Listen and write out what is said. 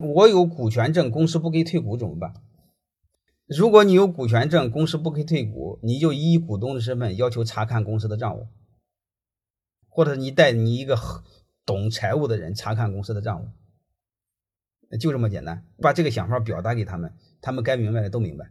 我有股权证公司不给退股怎么办？如果你有股权证公司不给退股你就以股东的身份要求查看公司的账务或者你带你一个懂财务的人查看公司的账务。就这么简单把这个想法表达给他们他们该明白的都明白。